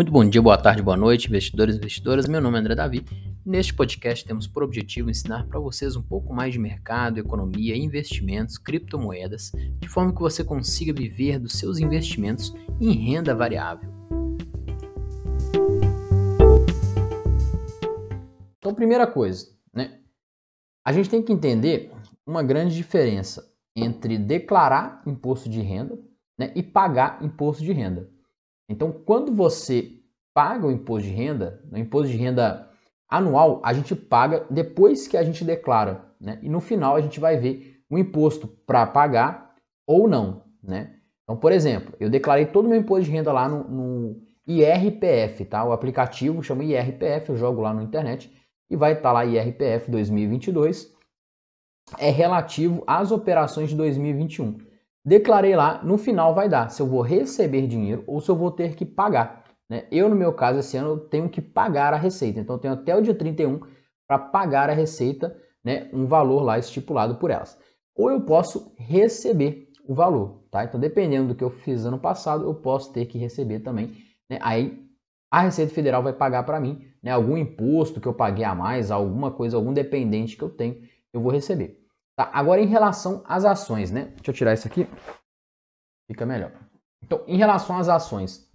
Muito bom dia, boa tarde, boa noite, investidores e investidoras. Meu nome é André Davi. Neste podcast temos por objetivo ensinar para vocês um pouco mais de mercado, economia, investimentos, criptomoedas, de forma que você consiga viver dos seus investimentos em renda variável. Então, primeira coisa, né? A gente tem que entender uma grande diferença entre declarar imposto de renda né, e pagar imposto de renda. Então, quando você paga o imposto de renda, o imposto de renda anual, a gente paga depois que a gente declara, né? E no final a gente vai ver o imposto para pagar ou não, né? Então, por exemplo, eu declarei todo o meu imposto de renda lá no, no IRPF, tá? O aplicativo chama IRPF, eu jogo lá na internet e vai estar tá lá IRPF 2022. É relativo às operações de 2021. Declarei lá, no final vai dar se eu vou receber dinheiro ou se eu vou ter que pagar. Né? Eu, no meu caso, esse ano, tenho que pagar a receita. Então, eu tenho até o dia 31 para pagar a receita, né? um valor lá estipulado por elas. Ou eu posso receber o valor. Tá? Então, dependendo do que eu fiz ano passado, eu posso ter que receber também. Né? Aí, a Receita Federal vai pagar para mim né? algum imposto que eu paguei a mais, alguma coisa, algum dependente que eu tenho, eu vou receber. Tá? Agora, em relação às ações, né? Deixa eu tirar isso aqui. Fica melhor. Então, em relação às ações,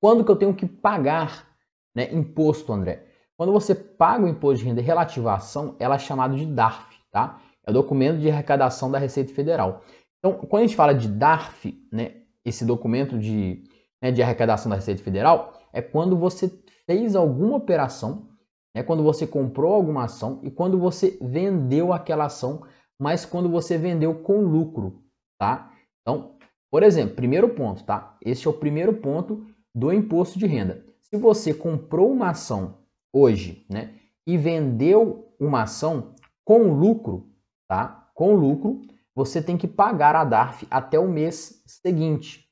quando que eu tenho que pagar né, imposto, André? Quando você paga o imposto de renda relativo à ação, ela é chamada de DARF, tá? É o documento de arrecadação da Receita Federal. Então, quando a gente fala de DARF, né, esse documento de, né, de arrecadação da Receita Federal, é quando você fez alguma operação é quando você comprou alguma ação e quando você vendeu aquela ação, mas quando você vendeu com lucro, tá? Então, por exemplo, primeiro ponto, tá? Este é o primeiro ponto do imposto de renda. Se você comprou uma ação hoje, né, e vendeu uma ação com lucro, tá? Com lucro, você tem que pagar a DARF até o mês seguinte,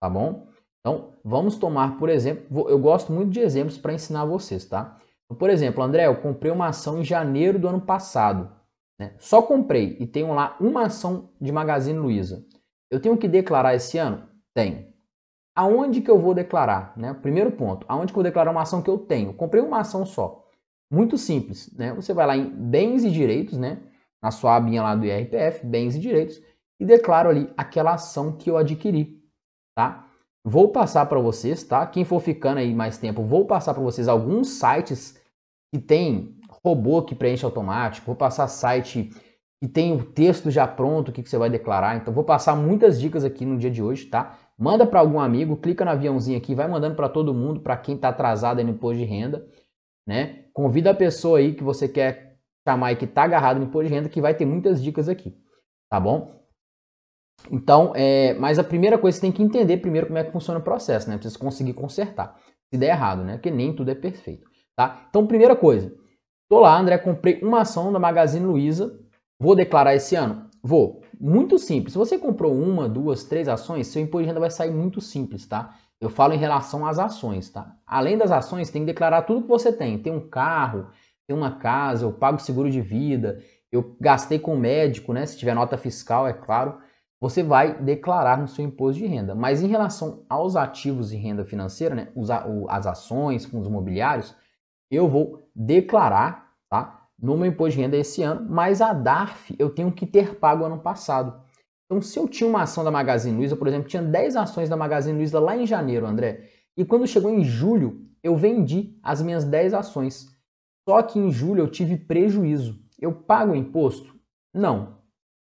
tá bom? Então, vamos tomar, por exemplo, eu gosto muito de exemplos para ensinar vocês, tá? Por exemplo, André, eu comprei uma ação em janeiro do ano passado. Né? Só comprei e tenho lá uma ação de Magazine Luiza. Eu tenho que declarar esse ano? Tenho. Aonde que eu vou declarar? Né? Primeiro ponto, aonde que eu vou declarar uma ação que eu tenho? Comprei uma ação só. Muito simples, né? Você vai lá em bens e direitos, né? Na sua abinha lá do IRPF, bens e direitos, e declaro ali aquela ação que eu adquiri, tá? Vou passar para vocês, tá? Quem for ficando aí mais tempo, vou passar para vocês alguns sites que tem robô que preenche automático, vou passar site que tem o texto já pronto, o que, que você vai declarar. Então, vou passar muitas dicas aqui no dia de hoje, tá? Manda para algum amigo, clica no aviãozinho aqui, vai mandando para todo mundo, para quem está atrasado aí no imposto de renda, né? Convida a pessoa aí que você quer chamar e que está agarrado no imposto de renda, que vai ter muitas dicas aqui, tá bom? Então, é, mas a primeira coisa você tem que entender primeiro como é que funciona o processo, né? Precisa conseguir consertar. Se der errado, né? Porque nem tudo é perfeito, tá? Então, primeira coisa. Tô lá, André, comprei uma ação da Magazine Luiza. Vou declarar esse ano? Vou. Muito simples. Se você comprou uma, duas, três ações, seu imposto de renda vai sair muito simples, tá? Eu falo em relação às ações, tá? Além das ações, tem que declarar tudo que você tem. Tem um carro, tem uma casa, eu pago seguro de vida, eu gastei com médico, né? Se tiver nota fiscal, é claro você vai declarar no seu imposto de renda. Mas em relação aos ativos de renda financeira, né, as ações, fundos imobiliários, eu vou declarar tá, no meu imposto de renda esse ano, mas a DARF eu tenho que ter pago ano passado. Então, se eu tinha uma ação da Magazine Luiza, por exemplo, tinha 10 ações da Magazine Luiza lá em janeiro, André, e quando chegou em julho, eu vendi as minhas 10 ações. Só que em julho eu tive prejuízo. Eu pago imposto? Não,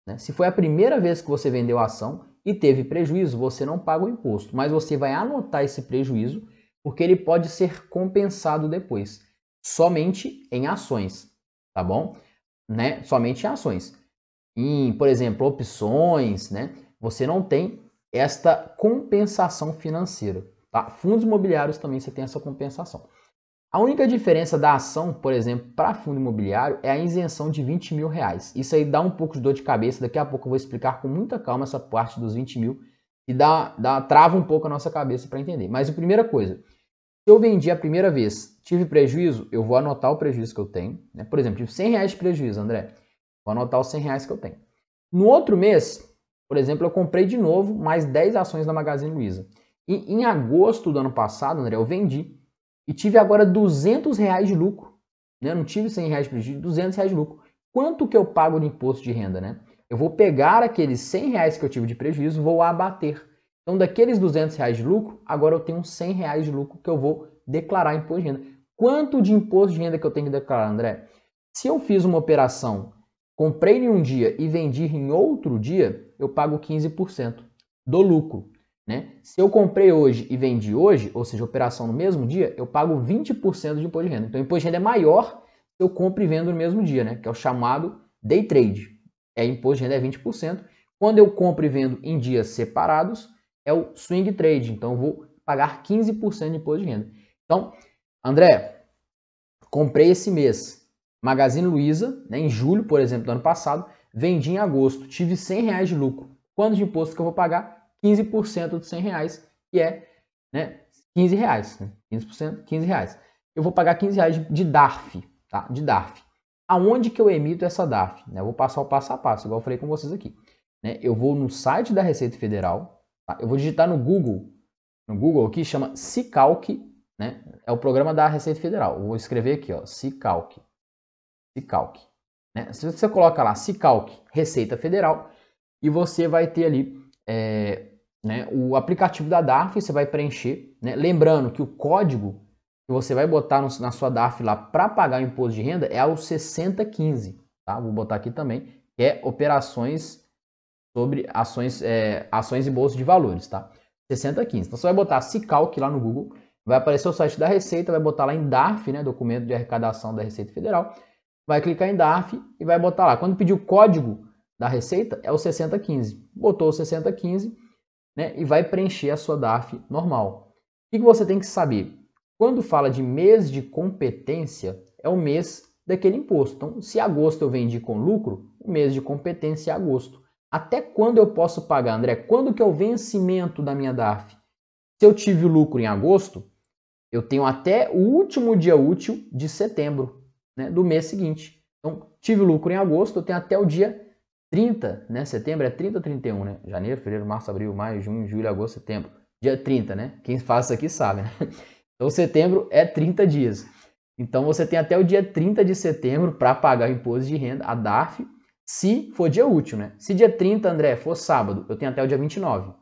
né? Se foi a primeira vez que você vendeu a ação e teve prejuízo, você não paga o imposto, mas você vai anotar esse prejuízo porque ele pode ser compensado depois, somente em ações, tá bom? Né? Somente em ações. Em, por exemplo, opções, né? Você não tem esta compensação financeira, tá? Fundos imobiliários também você tem essa compensação. A única diferença da ação, por exemplo, para fundo imobiliário é a isenção de 20 mil reais. Isso aí dá um pouco de dor de cabeça, daqui a pouco eu vou explicar com muita calma essa parte dos 20 mil e dá, dá, trava um pouco a nossa cabeça para entender. Mas a primeira coisa, se eu vendi a primeira vez, tive prejuízo, eu vou anotar o prejuízo que eu tenho. Né? Por exemplo, tive 100 reais de prejuízo, André. Vou anotar os 100 reais que eu tenho. No outro mês, por exemplo, eu comprei de novo mais 10 ações da Magazine Luiza. E em agosto do ano passado, André, eu vendi e tive agora 200 reais de lucro. Né? Não tive 100 reais de prejuízo, 200 reais de lucro. Quanto que eu pago de imposto de renda? Né? Eu vou pegar aqueles 100 reais que eu tive de prejuízo, vou abater. Então, daqueles 200 reais de lucro, agora eu tenho 100 reais de lucro que eu vou declarar imposto de renda. Quanto de imposto de renda que eu tenho que declarar, André? Se eu fiz uma operação, comprei em um dia e vendi em outro dia, eu pago 15% do lucro. Né? Se eu comprei hoje e vendi hoje, ou seja, operação no mesmo dia, eu pago 20% de imposto de renda. Então, o imposto de renda é maior se eu compro e vendo no mesmo dia, né? que é o chamado day trade. É imposto de renda é 20%. Quando eu compro e vendo em dias separados, é o swing trade. Então, eu vou pagar 15% de imposto de renda. Então, André, comprei esse mês Magazine Luiza, né, em julho, por exemplo, do ano passado, vendi em agosto, tive 100 reais de lucro. Quanto de imposto que eu vou pagar? 15% de 100 reais, que é né, 15 reais. Né? 15%, 15 reais. Eu vou pagar 15 reais de, DARF, tá? De DARF. Aonde que eu emito essa DARF? Né? Eu vou passar o passo a passo, igual eu falei com vocês aqui. Né? Eu vou no site da Receita Federal, tá? eu vou digitar no Google, no Google aqui, chama Cicalc, né? É o programa da Receita Federal. Eu vou escrever aqui, ó, Cicalc. Cicalc. Né? Se você coloca lá Cicalc Receita Federal, e você vai ter ali é, né, o aplicativo da DARF, você vai preencher. Né? Lembrando que o código que você vai botar no, na sua DARF lá para pagar o imposto de renda é o 6015. Tá? Vou botar aqui também, que é operações sobre ações, é, ações e bolsa de valores. Tá? 6015. Então você vai botar Cicalc lá no Google, vai aparecer o site da Receita, vai botar lá em DARF, né, documento de arrecadação da Receita Federal, vai clicar em DARF e vai botar lá. Quando pedir o código da Receita, é o 6015. Botou o 6015, né, e vai preencher a sua DARF normal. O que você tem que saber? Quando fala de mês de competência, é o mês daquele imposto. Então, se agosto eu vendi com lucro, o mês de competência é agosto. Até quando eu posso pagar, André? Quando que é o vencimento da minha DARF? Se eu tive lucro em agosto, eu tenho até o último dia útil de setembro, né, do mês seguinte. Então, tive lucro em agosto, eu tenho até o dia 30, né? Setembro é 30 ou 31, né? Janeiro, fevereiro, março, abril, maio, junho, julho, agosto, setembro. Dia 30, né? Quem faz isso aqui sabe, né? Então, setembro é 30 dias. Então, você tem até o dia 30 de setembro para pagar o imposto de renda, a DARF, se for dia útil, né? Se dia 30, André, for sábado, eu tenho até o dia 29,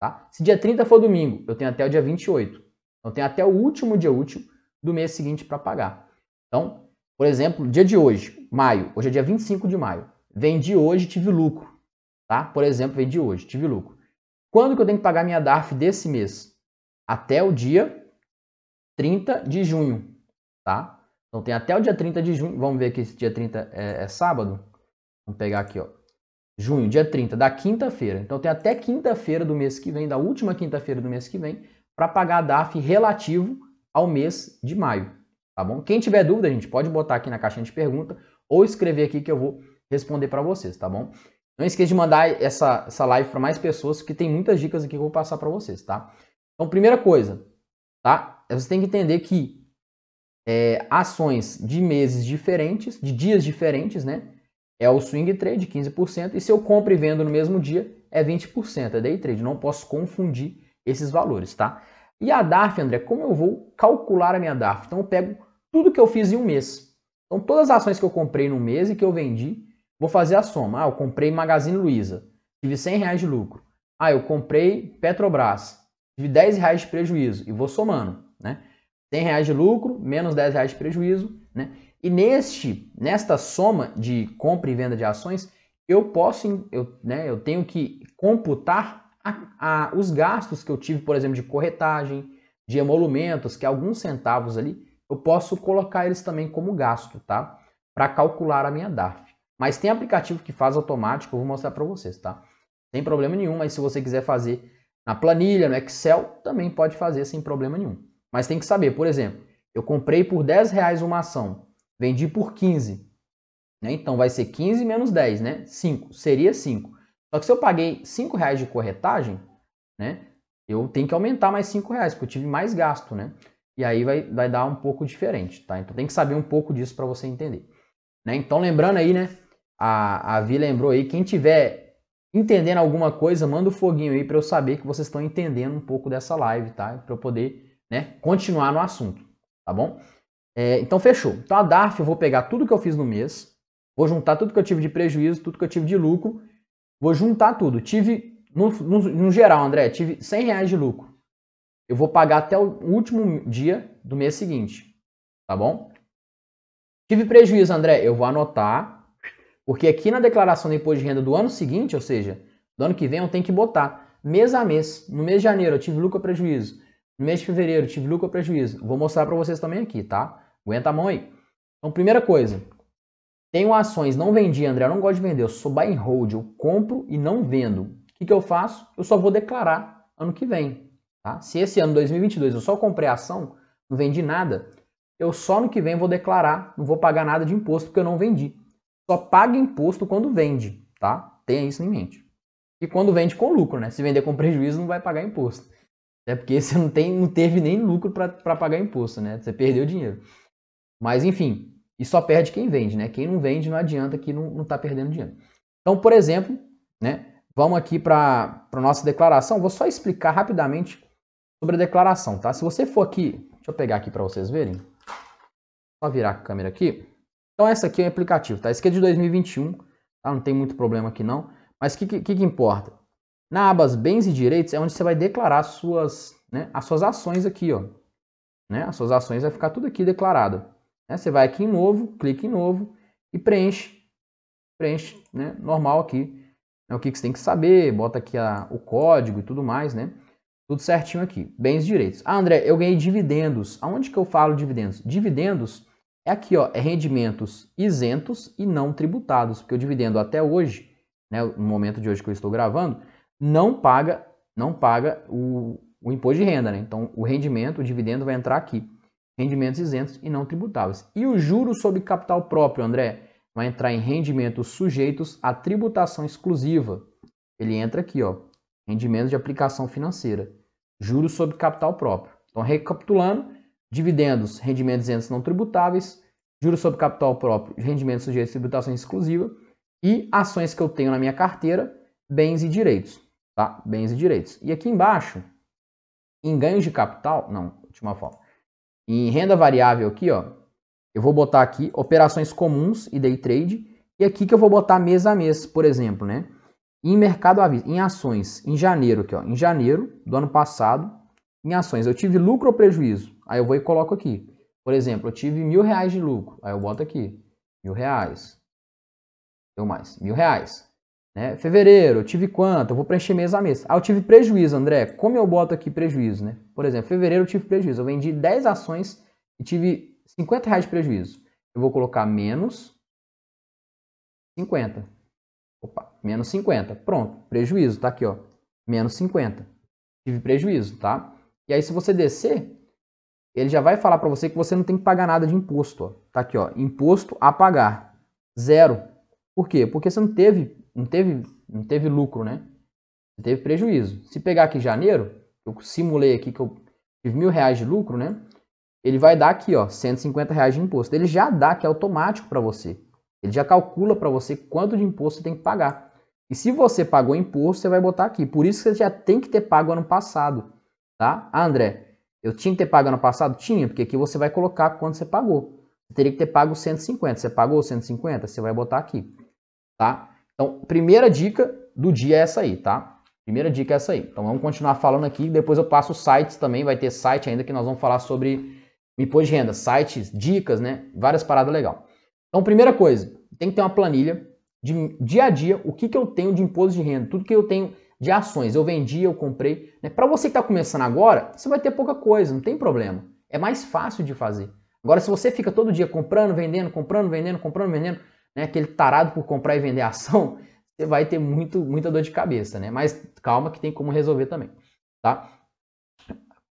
tá? Se dia 30 for domingo, eu tenho até o dia 28. Então, tenho até o último dia útil do mês seguinte para pagar. Então, por exemplo, dia de hoje, maio, hoje é dia 25 de maio. Vendi hoje, tive lucro. Tá? Por exemplo, vendi hoje, tive lucro. Quando que eu tenho que pagar minha DARF desse mês? Até o dia 30 de junho. Tá? Então tem até o dia 30 de junho. Vamos ver que esse dia 30 é, é sábado. Vamos pegar aqui, ó. Junho, dia 30, da quinta-feira. Então tem até quinta-feira do mês que vem, da última quinta-feira do mês que vem, para pagar a DARF relativo ao mês de maio. Tá bom? Quem tiver dúvida, a gente pode botar aqui na caixinha de pergunta ou escrever aqui que eu vou responder para vocês, tá bom? Não esqueça de mandar essa, essa live para mais pessoas, que tem muitas dicas aqui que eu vou passar para vocês, tá? Então, primeira coisa, tá? Você tem que entender que é, ações de meses diferentes, de dias diferentes, né? É o swing trade, 15%, e se eu compro e vendo no mesmo dia, é 20%, é day trade. Não posso confundir esses valores, tá? E a DARF, André, como eu vou calcular a minha DARF? Então, eu pego tudo que eu fiz em um mês. Então, todas as ações que eu comprei no mês e que eu vendi, Vou fazer a soma. Ah, eu comprei Magazine Luiza, tive 100 reais de lucro. Ah, eu comprei Petrobras, tive 10 reais de prejuízo e vou somando, né? 100 reais de lucro, menos 10 reais de prejuízo, né? E neste, nesta soma de compra e venda de ações, eu posso, eu, né, eu tenho que computar a, a, os gastos que eu tive, por exemplo, de corretagem, de emolumentos, que é alguns centavos ali, eu posso colocar eles também como gasto, tá? Para calcular a minha DARF. Mas tem aplicativo que faz automático, eu vou mostrar para vocês, tá? Sem problema nenhum, mas se você quiser fazer na planilha, no Excel, também pode fazer sem problema nenhum. Mas tem que saber, por exemplo, eu comprei por 10 reais uma ação, vendi por 15. Né? Então vai ser 15 menos 10, né? 5, seria 5. Só que se eu paguei 5 reais de corretagem, né? Eu tenho que aumentar mais 5 reais, porque eu tive mais gasto, né? E aí vai, vai dar um pouco diferente, tá? Então tem que saber um pouco disso para você entender. Né? Então lembrando aí, né? A, a Vi lembrou aí, quem tiver entendendo alguma coisa, manda o um foguinho aí para eu saber que vocês estão entendendo um pouco dessa live, tá? Para eu poder né, continuar no assunto, tá bom? É, então fechou. Então a DARF eu vou pegar tudo que eu fiz no mês, vou juntar tudo que eu tive de prejuízo, tudo que eu tive de lucro, vou juntar tudo. Tive, no, no, no geral, André, tive 100 reais de lucro. Eu vou pagar até o último dia do mês seguinte, tá bom? Tive prejuízo, André, eu vou anotar, porque aqui na declaração do imposto de renda do ano seguinte, ou seja, do ano que vem, eu tenho que botar mês a mês. No mês de janeiro eu tive lucro ou prejuízo. No mês de fevereiro tive lucro ou prejuízo. Vou mostrar para vocês também aqui, tá? Aguenta a mão aí. Então, primeira coisa. Tenho ações, não vendi, André, eu não gosto de vender, eu sou buy and hold, eu compro e não vendo. O que, que eu faço? Eu só vou declarar ano que vem. Tá? Se esse ano 2022 eu só comprei ação, não vendi nada, eu só no que vem vou declarar, não vou pagar nada de imposto porque eu não vendi. Só paga imposto quando vende, tá? Tenha isso em mente. E quando vende com lucro, né? Se vender com prejuízo, não vai pagar imposto. É porque você não, tem, não teve nem lucro para pagar imposto, né? Você perdeu dinheiro. Mas enfim, e só perde quem vende, né? Quem não vende não adianta que não está perdendo dinheiro. Então, por exemplo, né? Vamos aqui para a nossa declaração. Vou só explicar rapidamente sobre a declaração, tá? Se você for aqui, deixa eu pegar aqui para vocês verem. Só virar a câmera aqui. Então, essa aqui é o aplicativo, tá? Esse aqui é de 2021, tá? Não tem muito problema aqui não. Mas o que, que, que importa? Na aba bens e direitos é onde você vai declarar as suas, né, as suas ações aqui, ó. Né? As suas ações vai ficar tudo aqui declarado. Né? Você vai aqui em novo, clica em novo e preenche. Preenche, né? Normal aqui. É o que você tem que saber, bota aqui a, o código e tudo mais, né? Tudo certinho aqui. Bens e direitos. Ah, André, eu ganhei dividendos. Aonde que eu falo dividendos? Dividendos é aqui, ó, é rendimentos isentos e não tributados, porque o dividendo até hoje, né, no momento de hoje que eu estou gravando, não paga, não paga o, o imposto de renda. Né? Então, o rendimento, o dividendo vai entrar aqui. Rendimentos isentos e não tributáveis. E o juro sobre capital próprio, André, vai entrar em rendimentos sujeitos à tributação exclusiva. Ele entra aqui, ó, rendimentos de aplicação financeira. Juros sobre capital próprio. Então, recapitulando, dividendos, rendimentos isentos não tributáveis, juros sobre capital próprio, rendimentos sujeitos à tributação exclusiva e ações que eu tenho na minha carteira, bens e direitos tá? Bens e direitos. E aqui embaixo, em ganhos de capital, não, última forma. Em renda variável aqui, ó, eu vou botar aqui operações comuns e day trade, e aqui que eu vou botar mês a mês, por exemplo, né? Em mercado à em ações, em janeiro aqui, ó, em janeiro do ano passado, em ações, eu tive lucro ou prejuízo? Aí eu vou e coloco aqui. Por exemplo, eu tive mil reais de lucro, aí eu boto aqui, mil reais. Deu mais, mil reais. Né? Fevereiro, eu tive quanto? Eu vou preencher mês a mês. Ah, eu tive prejuízo, André. Como eu boto aqui prejuízo, né? Por exemplo, fevereiro eu tive prejuízo. Eu vendi 10 ações e tive 50 reais de prejuízo. Eu vou colocar menos 50. Opa, menos 50. Pronto, prejuízo, tá aqui, ó. Menos 50. Tive prejuízo, tá? E aí, se você descer, ele já vai falar para você que você não tem que pagar nada de imposto, ó. Tá aqui, ó. Imposto a pagar. Zero. Por quê? Porque você não teve não teve, não teve lucro, né? Teve prejuízo. Se pegar aqui janeiro, eu simulei aqui que eu tive mil reais de lucro, né? Ele vai dar aqui, ó, 150 reais de imposto. Ele já dá, que é automático para você. Ele já calcula para você quanto de imposto você tem que pagar. E se você pagou imposto, você vai botar aqui. Por isso que você já tem que ter pago ano passado, tá? Ah, André, eu tinha que ter pago ano passado? Tinha, porque aqui você vai colocar quanto você pagou. Você teria que ter pago 150. Você pagou 150? Você vai botar aqui, tá? Então, primeira dica do dia é essa aí, tá? Primeira dica é essa aí. Então, vamos continuar falando aqui. Depois eu passo sites também. Vai ter site ainda que nós vamos falar sobre imposto de renda. Sites, dicas, né? Várias paradas legal. Então, primeira coisa, tem que ter uma planilha de dia a dia. O que, que eu tenho de imposto de renda? Tudo que eu tenho de ações. Eu vendi, eu comprei. Né? Para você que está começando agora, você vai ter pouca coisa. Não tem problema. É mais fácil de fazer. Agora, se você fica todo dia comprando, vendendo, comprando, vendendo, comprando, vendendo né, aquele tarado por comprar e vender ação, você vai ter muito, muita dor de cabeça, né? Mas calma que tem como resolver também, tá?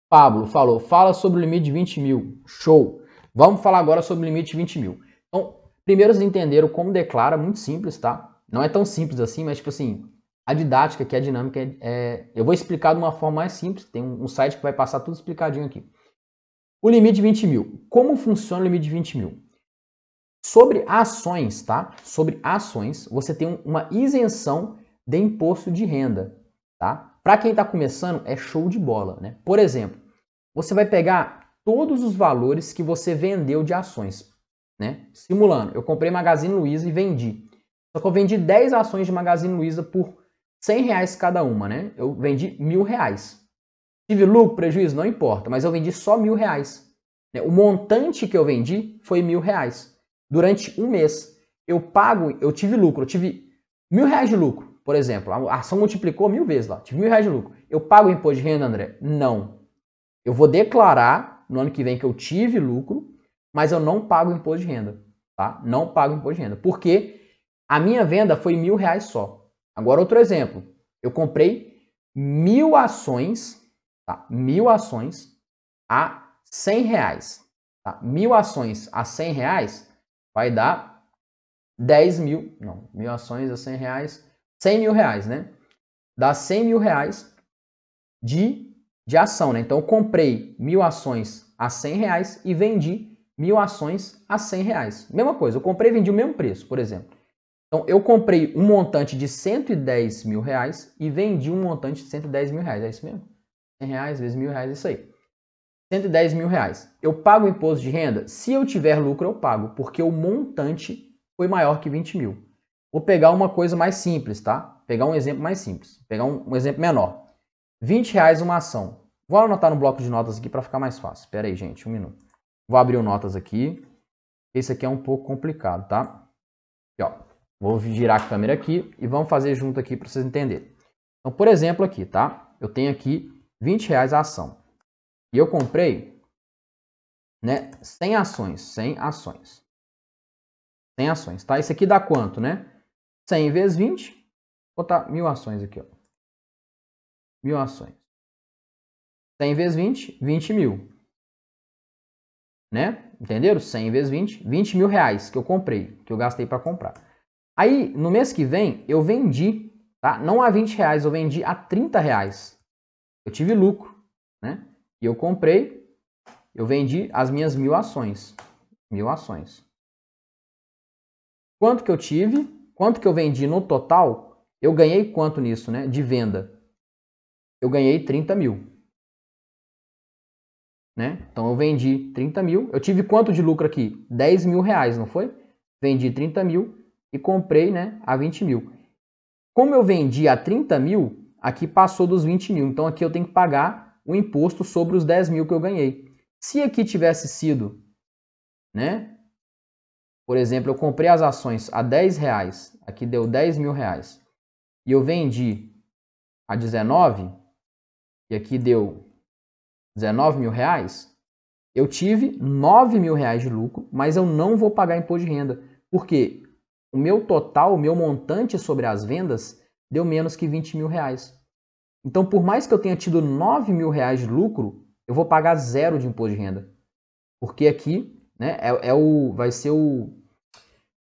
Pablo falou, fala sobre o limite de 20 mil. Show! Vamos falar agora sobre o limite de 20 mil. Então, primeiro vocês entenderam como declara, muito simples, tá? Não é tão simples assim, mas tipo assim, a didática, que é a dinâmica, é, é, eu vou explicar de uma forma mais simples. Tem um, um, site que vai passar tudo explicadinho aqui. O limite de 20 mil. Como funciona o limite de 20 mil? Sobre ações, tá? Sobre ações, você tem uma isenção de imposto de renda, tá? Para quem está começando, é show de bola, né? Por exemplo, você vai pegar todos os valores que você vendeu de ações, né? Simulando, eu comprei Magazine Luiza e vendi. Só que eu vendi 10 ações de Magazine Luiza por 100 reais cada uma, né? Eu vendi mil reais. Tive lucro, prejuízo, não importa, mas eu vendi só mil reais. Né? O montante que eu vendi foi mil reais. Durante um mês, eu pago, eu tive lucro, eu tive mil reais de lucro, por exemplo. A ação multiplicou mil vezes lá, tive mil reais de lucro. Eu pago o imposto de renda, André? Não. Eu vou declarar no ano que vem que eu tive lucro, mas eu não pago imposto de renda, tá? Não pago imposto de renda, porque a minha venda foi mil reais só. Agora outro exemplo, eu comprei mil ações, tá? Mil ações a 100 reais. Tá? Mil ações a 100 reais vai dar 10 mil, não, mil ações a 100 reais, 100 mil reais, né? Dá 100 mil reais de, de ação, né? Então eu comprei mil ações a 100 reais e vendi mil ações a 100 reais. Mesma coisa, eu comprei e vendi o mesmo preço, por exemplo. Então eu comprei um montante de 110 mil reais e vendi um montante de 110 mil reais. É isso mesmo? 100 reais vezes mil reais, é isso aí. 110 mil reais. Eu pago imposto de renda? Se eu tiver lucro, eu pago, porque o montante foi maior que 20 mil. Vou pegar uma coisa mais simples, tá? Pegar um exemplo mais simples. Pegar um, um exemplo menor. 20 reais uma ação. Vou anotar no bloco de notas aqui para ficar mais fácil. Espera aí, gente, um minuto. Vou abrir o notas aqui. Esse aqui é um pouco complicado, tá? Aqui, ó. Vou girar a câmera aqui e vamos fazer junto aqui para vocês entenderem. Então, por exemplo aqui, tá? Eu tenho aqui 20 reais a ação. E eu comprei né, 100 ações. 100 ações. 100 ações, tá? Isso aqui dá quanto, né? 100 vezes 20. Vou botar mil ações aqui, ó. Mil ações. 100 vezes 20, 20 mil. Né? Entenderam? 100 vezes 20, 20 mil reais que eu comprei, que eu gastei para comprar. Aí, no mês que vem, eu vendi, tá? Não a 20 reais, eu vendi a 30 reais. Eu tive lucro, né? E eu comprei, eu vendi as minhas mil ações. Mil ações. Quanto que eu tive? Quanto que eu vendi no total? Eu ganhei quanto nisso, né? De venda. Eu ganhei 30 mil. Né? Então eu vendi 30 mil. Eu tive quanto de lucro aqui? 10 mil reais, não foi? Vendi 30 mil e comprei né, a 20 mil. Como eu vendi a 30 mil, aqui passou dos 20 mil. Então aqui eu tenho que pagar o imposto sobre os 10 mil que eu ganhei. Se aqui tivesse sido, né? Por exemplo, eu comprei as ações a 10 reais, aqui deu 10 mil reais, e eu vendi a 19, e aqui deu 19 mil reais, eu tive 9 mil reais de lucro, mas eu não vou pagar imposto de renda. Porque o meu total, o meu montante sobre as vendas deu menos que 20 mil reais. Então, por mais que eu tenha tido 9 mil reais de lucro, eu vou pagar zero de imposto de renda. Porque aqui né, é, é o, vai ser o,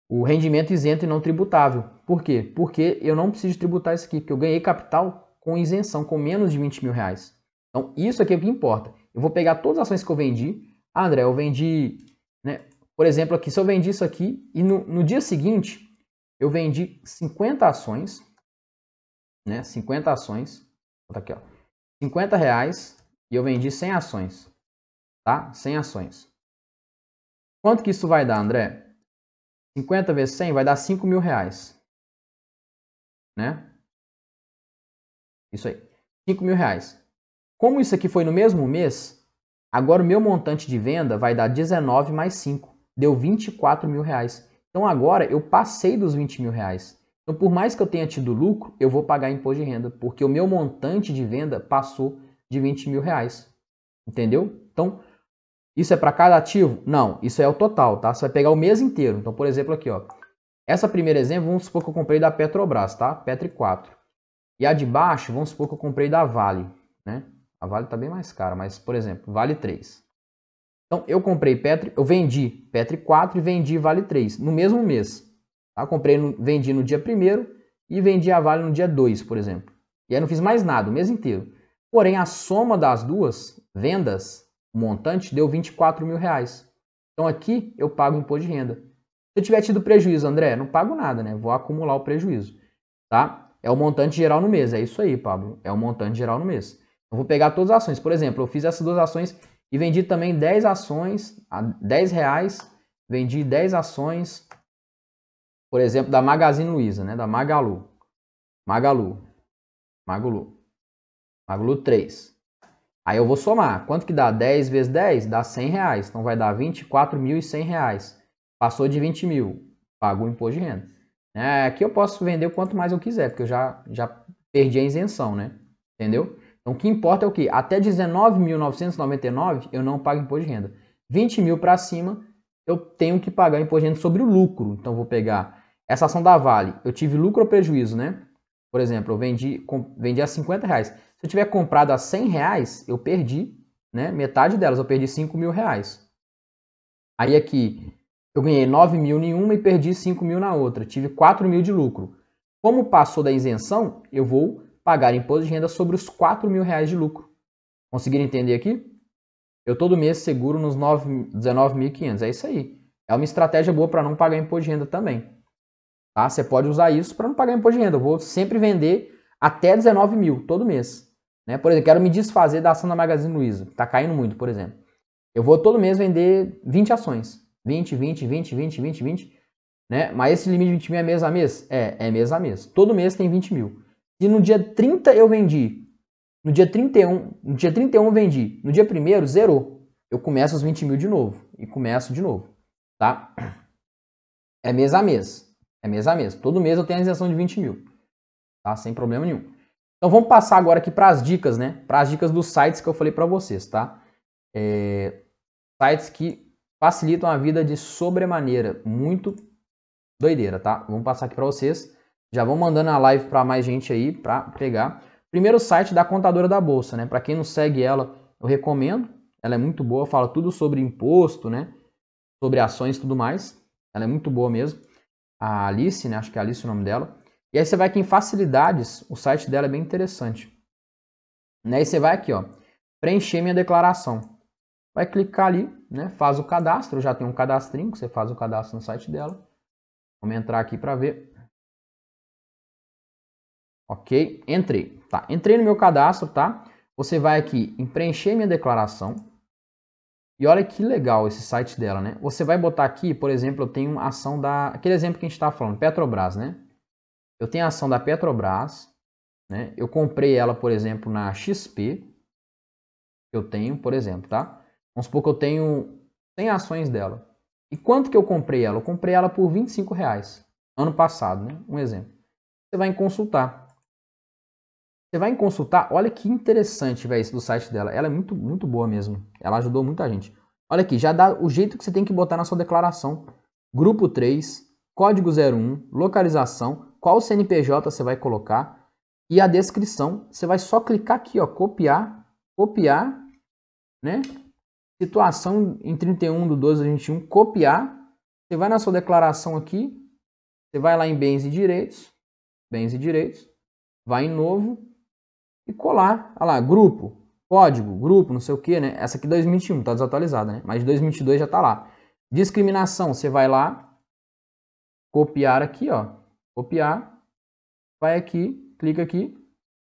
o rendimento isento e não tributável. Por quê? Porque eu não preciso tributar isso aqui, porque eu ganhei capital com isenção, com menos de 20 mil reais. Então, isso aqui é o que importa. Eu vou pegar todas as ações que eu vendi. Ah, André, eu vendi, né? Por exemplo, aqui, se eu vendi isso aqui e no, no dia seguinte eu vendi 50 ações, né? 50 ações, tá aqui, ó. 50 reais e eu vendi 100 ações, tá? 100 ações. Quanto que isso vai dar, André? 50 vezes 100 vai dar 5 mil reais, né? Isso aí, 5 mil reais. Como isso aqui foi no mesmo mês, agora o meu montante de venda vai dar 19 mais 5. Deu 24 mil reais. Então agora eu passei dos 20 mil reais. Então por mais que eu tenha tido lucro, eu vou pagar imposto de renda, porque o meu montante de venda passou de 20 mil reais. Entendeu? Então, isso é para cada ativo? Não, isso é o total, tá? Você vai pegar o mês inteiro. Então, por exemplo, aqui, ó. Essa primeira exemplo, vamos supor que eu comprei da Petrobras, tá? Petri 4. E a de baixo, vamos supor que eu comprei da Vale, né? A Vale está bem mais cara, mas, por exemplo, Vale 3. Então, eu comprei Petri, eu vendi Petri 4 e vendi Vale 3 no mesmo mês. Tá? Comprei, no, vendi no dia 1 e vendi a Vale no dia 2, por exemplo. E aí não fiz mais nada o mês inteiro. Porém, a soma das duas vendas, o montante, deu 24 mil reais. Então aqui eu pago imposto de renda. Se eu tiver tido prejuízo, André, não pago nada, né? Vou acumular o prejuízo. Tá? É o montante geral no mês. É isso aí, Pablo. É o montante geral no mês. Eu vou pegar todas as ações. Por exemplo, eu fiz essas duas ações e vendi também 10 ações a 10 reais. Vendi 10 ações, por exemplo, da Magazine Luiza, né? Da Magalu. Magalu. Magalu. Magalu 3. Aí eu vou somar. Quanto que dá? 10 vezes 10 dá 100 reais. Então vai dar 24.100 reais. Passou de 20 mil. Pago o imposto de renda. É, aqui eu posso vender o quanto mais eu quiser, porque eu já, já perdi a isenção, né? Entendeu? Então o que importa é o que? Até 19.999 eu não pago imposto de renda. 20 mil para cima eu tenho que pagar imposto de renda sobre o lucro. Então vou pegar essa ação da Vale. Eu tive lucro ou prejuízo, né? Por exemplo, eu vendi, com, vendi a 50 reais. Se eu tiver comprado a 100 reais, eu perdi né, metade delas. Eu perdi 5 mil reais. Aí aqui eu ganhei 9 mil em uma e perdi 5 mil na outra. Tive 4 mil de lucro. Como passou da isenção, eu vou pagar imposto de renda sobre os 4 mil reais de lucro. Conseguiram entender aqui? Eu todo mês seguro nos 19.500. É isso aí. É uma estratégia boa para não pagar imposto de renda também. Tá? Você pode usar isso para não pagar imposto de renda. Eu vou sempre vender até 19 mil todo mês. Né? Por exemplo, quero me desfazer da ação da Magazine Luiza, está caindo muito, por exemplo. Eu vou todo mês vender 20 ações. 20, 20, 20, 20, 20, 20. Né? Mas esse limite de 20 mil é mês a mês? É, é mês a mês. Todo mês tem 20 mil. E no dia 30 eu vendi. No dia 31, no dia 31 eu vendi. No dia 1 zerou. Eu começo os 20 mil de novo. E começo de novo. Tá? É mês a mês. É mês a mês. Todo mês eu tenho a isenção de 20 mil. Tá? Sem problema nenhum. Então vamos passar agora aqui para as dicas, né? Para as dicas dos sites que eu falei para vocês, tá? É... Sites que facilitam a vida de sobremaneira. Muito doideira, tá? Vamos passar aqui para vocês. Já vão mandando a live para mais gente aí para pegar. Primeiro site da contadora da bolsa, né? Para quem não segue ela, eu recomendo. Ela é muito boa, fala tudo sobre imposto, né? Sobre ações e tudo mais. Ela é muito boa mesmo a Alice, né? Acho que é Alice o nome dela. E aí você vai aqui em facilidades, o site dela é bem interessante. Né? E você vai aqui, ó, preencher minha declaração. Vai clicar ali, né? Faz o cadastro, já tem um cadastrinho, que você faz o cadastro no site dela. Vamos entrar aqui para ver. Ok, entrei. Tá, entrei no meu cadastro, tá? Você vai aqui em preencher minha declaração. E olha que legal esse site dela, né? Você vai botar aqui, por exemplo, eu tenho ação da... Aquele exemplo que a gente estava falando, Petrobras, né? Eu tenho ação da Petrobras, né? Eu comprei ela, por exemplo, na XP. Eu tenho, por exemplo, tá? Vamos supor que eu tenho 100 ações dela. E quanto que eu comprei ela? Eu comprei ela por 25 reais. Ano passado, né? Um exemplo. Você vai em consultar. Você vai consultar, olha que interessante, velho, isso do site dela. Ela é muito, muito boa mesmo. Ela ajudou muita gente. Olha aqui, já dá o jeito que você tem que botar na sua declaração. Grupo 3, código 01, localização, qual CNPJ você vai colocar e a descrição. Você vai só clicar aqui, ó, copiar, copiar, né? Situação em 31 do 12 a 21, copiar. Você vai na sua declaração aqui, você vai lá em bens e direitos, bens e direitos, vai em novo, e colar. Olha lá, grupo, código, grupo, não sei o que, né? Essa aqui 2021, tá desatualizada, né? Mas de 2022 já tá lá. Discriminação, você vai lá, copiar aqui, ó. Copiar, vai aqui, clica aqui,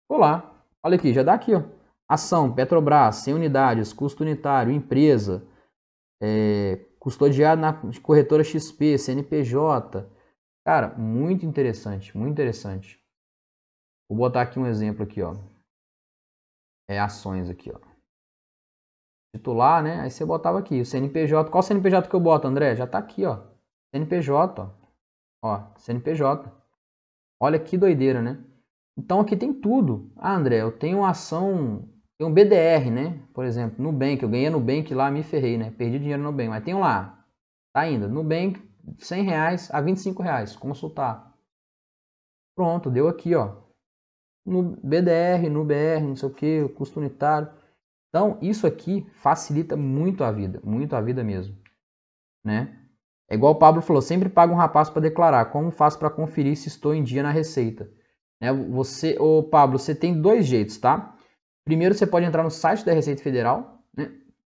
colar. Olha aqui, já dá aqui, ó. Ação, Petrobras, 100 unidades, custo unitário, empresa, é, custodiado na corretora XP, CNPJ. Cara, muito interessante, muito interessante. Vou botar aqui um exemplo aqui, ó é, ações aqui, ó. Titular, né? Aí você botava aqui, o CNPJ. Qual CNPJ que eu boto, André? Já tá aqui, ó. CNPJ, ó. Ó, CNPJ. Olha que doideira, né? Então aqui tem tudo. Ah, André, eu tenho uma ação, tem um BDR, né? Por exemplo, Nubank, eu ganhei Nubank lá, me ferrei, né? Perdi dinheiro no Nubank, mas tem lá. Tá ainda, Nubank, 100 reais a 25 reais, consultar. Pronto, deu aqui, ó no BDR, no BR, não sei o que, custo unitário. Então, isso aqui facilita muito a vida, muito a vida mesmo, né? É igual o Pablo falou, sempre paga um rapaz para declarar. Como faço para conferir se estou em dia na receita? Né? Você, ô Pablo, você tem dois jeitos, tá? Primeiro, você pode entrar no site da Receita Federal. Né?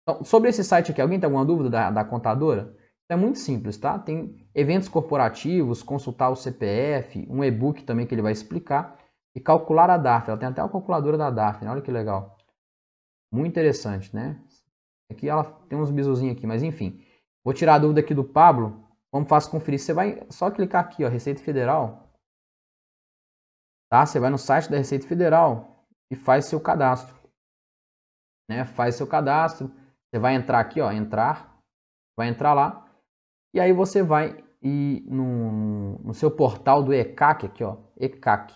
Então, sobre esse site aqui, alguém tem alguma dúvida da, da contadora? É muito simples, tá? Tem eventos corporativos, consultar o CPF, um e-book também que ele vai explicar. E calcular a DARF. Ela tem até a calculadora da DARF, né? olha que legal. Muito interessante, né? Aqui ela tem uns bizuzinhos aqui, mas enfim. Vou tirar a dúvida aqui do Pablo. Vamos fácil conferir. Você vai só clicar aqui, ó, Receita Federal. Tá? Você vai no site da Receita Federal e faz seu cadastro. Né? Faz seu cadastro. Você vai entrar aqui, ó, entrar. Vai entrar lá. E aí você vai ir no, no seu portal do ECAC aqui, ó, ECAC.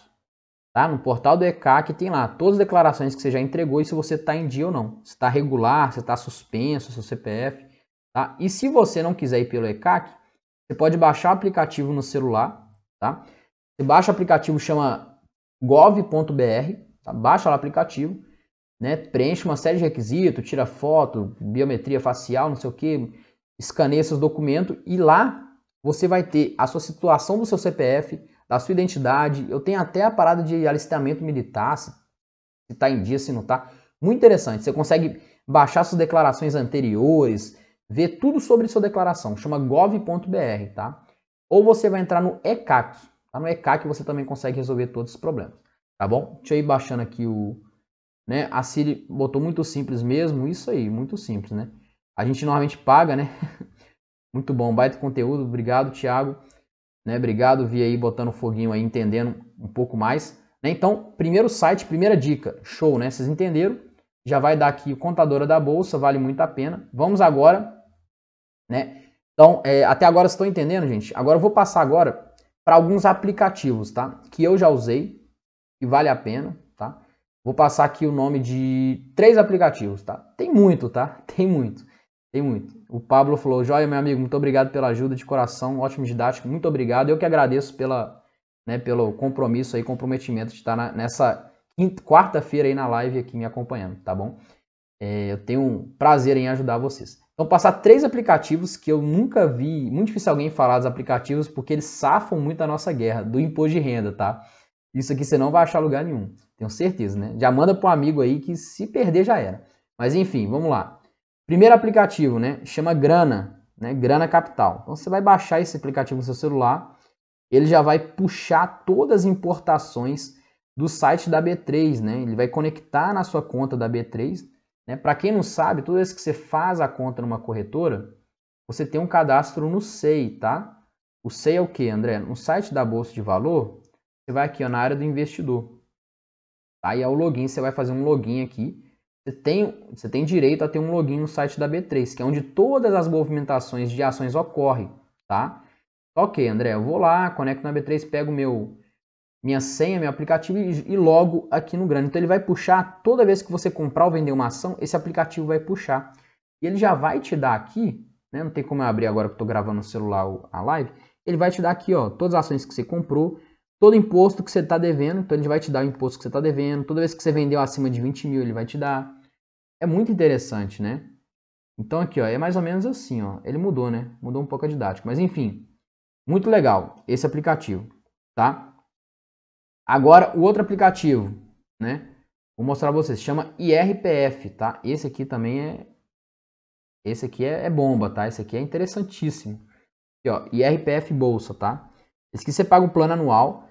Tá? No portal do ECAC tem lá todas as declarações que você já entregou e se você está em dia ou não. Se está regular, se está suspenso, seu CPF. Tá? E se você não quiser ir pelo ECAC, você pode baixar o aplicativo no celular. Tá? Você baixa o aplicativo, chama gov.br, tá? baixa lá o aplicativo, né? preenche uma série de requisitos, tira foto, biometria facial, não sei o que, escaneia seus documentos e lá você vai ter a sua situação do seu CPF, da sua identidade. Eu tenho até a parada de alistamento militar, se está em dia, se não está. Muito interessante. Você consegue baixar suas declarações anteriores, ver tudo sobre sua declaração. Chama gov.br, tá? Ou você vai entrar no ECAC. Tá? No ECAC você também consegue resolver todos os problemas. Tá bom? Deixa eu ir baixando aqui o... Né? A Siri botou muito simples mesmo. Isso aí, muito simples, né? A gente normalmente paga, né? muito bom, baita conteúdo. Obrigado, Thiago. Né? Obrigado, vi aí botando foguinho aí, entendendo um pouco mais. Né? Então, primeiro site, primeira dica, show, né? Vocês entenderam? Já vai dar aqui o contadora da bolsa, vale muito a pena. Vamos agora, né? Então, é, até agora estão entendendo, gente? Agora eu vou passar agora para alguns aplicativos, tá? Que eu já usei e vale a pena, tá? Vou passar aqui o nome de três aplicativos, tá? Tem muito, tá? Tem muito. Tem muito. O Pablo falou, Joia, meu amigo, muito obrigado pela ajuda de coração, ótimo didático, muito obrigado. Eu que agradeço pela, né, pelo compromisso aí, comprometimento de estar na, nessa quarta-feira aí na live aqui me acompanhando, tá bom? É, eu tenho um prazer em ajudar vocês. Então, passar três aplicativos que eu nunca vi, muito difícil alguém falar dos aplicativos, porque eles safam muito a nossa guerra do imposto de renda, tá? Isso aqui você não vai achar lugar nenhum, tenho certeza, né? Já manda para um amigo aí que se perder já era. Mas enfim, vamos lá. Primeiro aplicativo, né? Chama Grana, né? Grana Capital. Então você vai baixar esse aplicativo no seu celular, ele já vai puxar todas as importações do site da B3, né? Ele vai conectar na sua conta da B3, né? Para quem não sabe, toda vez que você faz a conta numa corretora, você tem um cadastro no SEI, tá? O SEI é o que, André? No site da Bolsa de Valor, você vai aqui ó, na área do investidor. Aí é o login, você vai fazer um login aqui você tem, você tem direito a ter um login no site da B3, que é onde todas as movimentações de ações ocorrem, tá? Ok, André, eu vou lá, conecto na B3, pego meu minha senha, meu aplicativo e, e logo aqui no grande. Então ele vai puxar, toda vez que você comprar ou vender uma ação, esse aplicativo vai puxar. E ele já vai te dar aqui, né? não tem como eu abrir agora que estou gravando no celular a live, ele vai te dar aqui ó, todas as ações que você comprou, todo imposto que você está devendo, então ele vai te dar o imposto que você está devendo, toda vez que você vendeu acima de 20 mil, ele vai te dar. É muito interessante, né? Então aqui, ó, é mais ou menos assim, ó. Ele mudou, né? Mudou um pouco a didática, mas enfim, muito legal esse aplicativo, tá? Agora o outro aplicativo, né? Vou mostrar para vocês, chama IRPF, tá? Esse aqui também é esse aqui é, é bomba, tá? Esse aqui é interessantíssimo. Aqui, ó, IRPF Bolsa, tá? Esse aqui você paga um plano anual,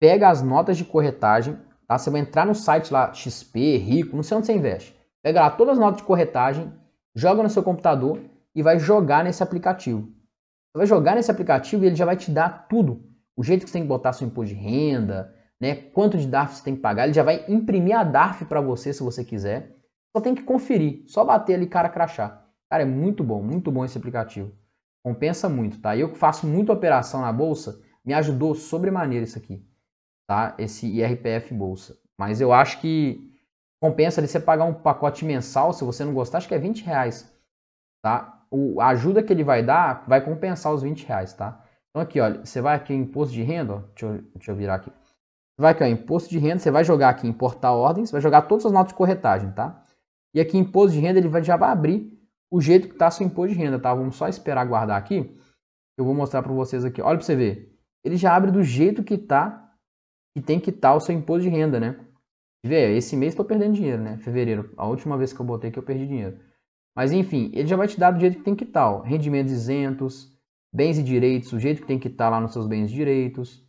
pega as notas de corretagem, tá? Você vai entrar no site lá, XP, Rico, não sei onde você investe. Pega lá todas as notas de corretagem, joga no seu computador e vai jogar nesse aplicativo. Você vai jogar nesse aplicativo e ele já vai te dar tudo. O jeito que você tem que botar seu imposto de renda, né? Quanto de DARF você tem que pagar. Ele já vai imprimir a DARF para você se você quiser. Só tem que conferir, só bater ali cara crachá. Cara, é muito bom, muito bom esse aplicativo. Compensa muito, tá? Eu que faço muita operação na bolsa, me ajudou sobremaneira isso aqui, tá? Esse IRPF Bolsa. Mas eu acho que compensa ali você pagar um pacote mensal, se você não gostar, acho que é 20 reais, tá? O, a ajuda que ele vai dar vai compensar os 20 reais, tá? Então aqui, olha, você vai aqui em imposto de renda, ó, deixa, eu, deixa eu virar aqui. Vai aqui, ó, imposto de renda, você vai jogar aqui importar ordens, vai jogar todas as notas de corretagem, tá? E aqui imposto de renda, ele vai, já vai abrir o jeito que está seu imposto de renda, tá? Vamos só esperar guardar aqui. Eu vou mostrar para vocês aqui. Olha para você ver ele já abre do jeito que tá, que tem que estar tá o seu imposto de renda, né? Vê, esse mês estou perdendo dinheiro, né? Fevereiro, a última vez que eu botei que eu perdi dinheiro. Mas enfim, ele já vai te dar do jeito que tem que estar, tá, rendimentos isentos, bens e direitos, o jeito que tem que estar tá lá nos seus bens e direitos,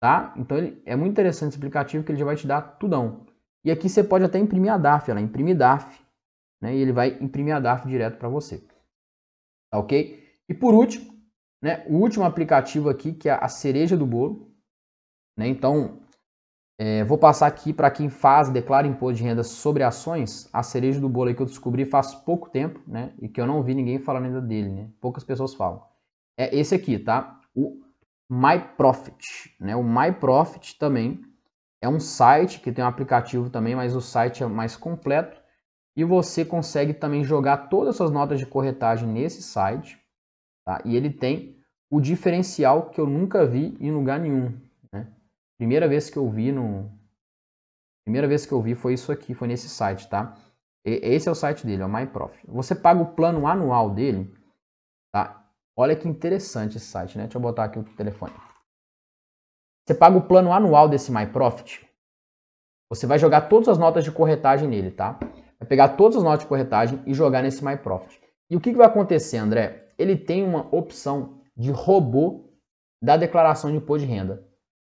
tá? Então ele, é muito interessante esse aplicativo que ele já vai te dar tudão. E aqui você pode até imprimir a DARF, ela imprime DARF, né? E ele vai imprimir a DARF direto para você. Tá ok? E por último, né, o último aplicativo aqui, que é a cereja do bolo. Né? Então, é, vou passar aqui para quem faz, declara imposto de renda sobre ações, a cereja do bolo que eu descobri faz pouco tempo, né? E que eu não vi ninguém falando ainda dele, né? Poucas pessoas falam. É esse aqui, tá? O MyProfit, né? O MyProfit também é um site que tem um aplicativo também, mas o site é mais completo. E você consegue também jogar todas as suas notas de corretagem nesse site, tá? E ele tem o diferencial que eu nunca vi em lugar nenhum, Primeira vez que eu vi no. Primeira vez que eu vi foi isso aqui, foi nesse site, tá? E, esse é o site dele, é o MyProf. Você paga o plano anual dele, tá? Olha que interessante esse site, né? Deixa eu botar aqui o telefone. Você paga o plano anual desse MyProfit. Você vai jogar todas as notas de corretagem nele, tá? Vai pegar todas as notas de corretagem e jogar nesse MyProfit. E o que, que vai acontecer, André? Ele tem uma opção de robô da declaração de imposto de renda.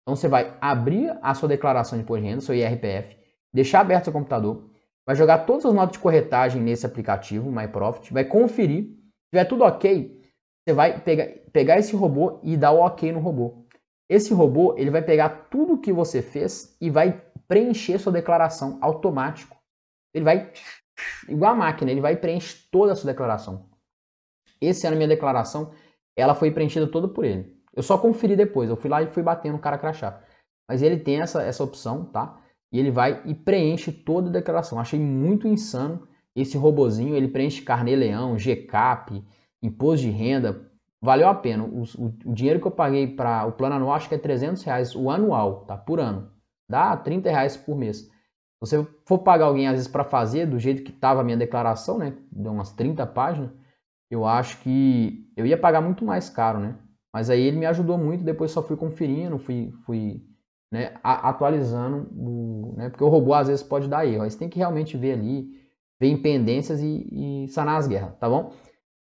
Então você vai abrir a sua declaração de imposto de renda, seu IRPF, deixar aberto seu computador, vai jogar todas as notas de corretagem nesse aplicativo, MyProfit, vai conferir, se tiver tudo ok, você vai pegar, pegar esse robô e dar o ok no robô. Esse robô ele vai pegar tudo que você fez e vai preencher sua declaração automático. Ele vai, igual a máquina, ele vai preencher toda a sua declaração. Esse ano minha declaração, ela foi preenchida toda por ele. Eu só conferi depois, eu fui lá e fui batendo o cara crachá. Mas ele tem essa, essa opção, tá? E ele vai e preenche toda a declaração. Achei muito insano esse robozinho. Ele preenche carnê-leão, GCAP, imposto de renda. Valeu a pena. O, o, o dinheiro que eu paguei para o plano anual, acho que é 300 reais o anual, tá? Por ano. Dá 30 reais por mês. Se você for pagar alguém, às vezes, para fazer do jeito que estava a minha declaração, né? Deu umas 30 páginas. Eu acho que eu ia pagar muito mais caro, né? Mas aí ele me ajudou muito, depois só fui conferindo, fui, fui né, atualizando, o, né, porque o robô às vezes pode dar erro. Aí você tem que realmente ver ali, ver impendências e, e sanar as guerras, tá bom?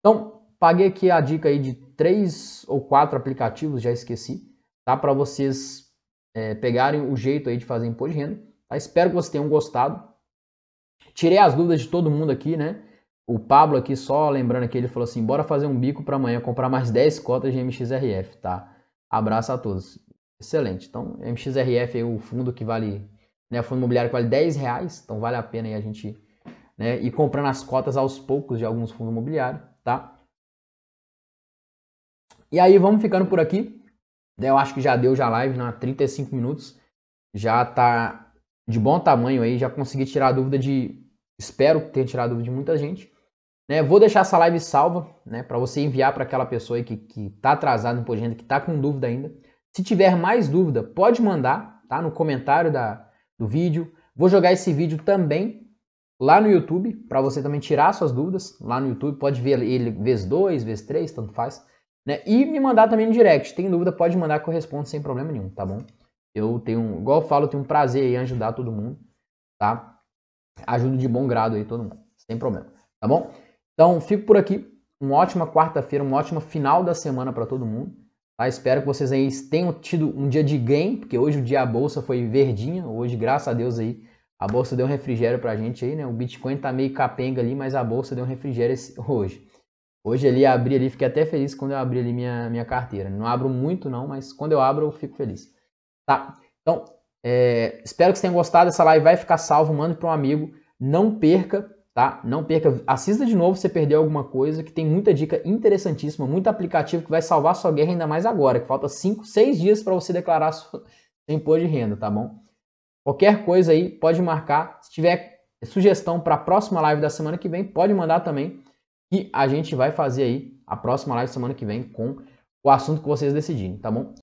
Então, paguei aqui a dica aí de três ou quatro aplicativos, já esqueci, tá? Para vocês é, pegarem o jeito aí de fazer imposto de renda. Tá? Espero que vocês tenham gostado. Tirei as dúvidas de todo mundo aqui, né? O Pablo aqui, só lembrando aqui, ele falou assim, bora fazer um bico para amanhã, comprar mais 10 cotas de MXRF, tá? Abraço a todos. Excelente. Então, MXRF é o fundo que vale, né, o fundo imobiliário que vale 10 reais, então vale a pena aí a gente né, ir comprando as cotas aos poucos de alguns fundos imobiliários, tá? E aí, vamos ficando por aqui. Eu acho que já deu já live, na né, 35 minutos. Já tá de bom tamanho aí, já consegui tirar a dúvida de... Espero ter tirado dúvida de muita gente. Né? Vou deixar essa live salva, né, para você enviar para aquela pessoa aí que está atrasada no que está com dúvida ainda. Se tiver mais dúvida, pode mandar tá, no comentário da, do vídeo. Vou jogar esse vídeo também lá no YouTube, para você também tirar suas dúvidas lá no YouTube. Pode ver ele vezes 2, vezes 3, tanto faz. Né? E me mandar também no direct. Tem dúvida, pode mandar que eu respondo sem problema nenhum, tá bom? Eu tenho, igual eu falo, eu tenho um prazer em ajudar todo mundo, tá? Ajudo de bom grado aí todo mundo, sem problema, tá bom? Então, fico por aqui. Uma ótima quarta-feira, uma ótima final da semana para todo mundo. Tá? Espero que vocês aí tenham tido um dia de game, porque hoje o dia a bolsa foi verdinha. Hoje, graças a Deus aí, a bolsa deu um refrigério pra gente aí, né? O Bitcoin tá meio capenga ali, mas a bolsa deu um refrigério hoje. Hoje ali abri ali, fiquei até feliz quando eu abri ali minha, minha carteira. Não abro muito não, mas quando eu abro eu fico feliz. Tá? Então, é, espero que vocês tenham gostado. Essa live vai ficar salvo, mande para um amigo. Não perca tá? Não perca, assista de novo se você perdeu alguma coisa, que tem muita dica interessantíssima, muito aplicativo que vai salvar sua guerra ainda mais agora, que falta 5, 6 dias para você declarar seu imposto de renda, tá bom? Qualquer coisa aí, pode marcar. Se tiver sugestão para a próxima live da semana que vem, pode mandar também, e a gente vai fazer aí a próxima live semana que vem com o assunto que vocês decidirem, tá bom?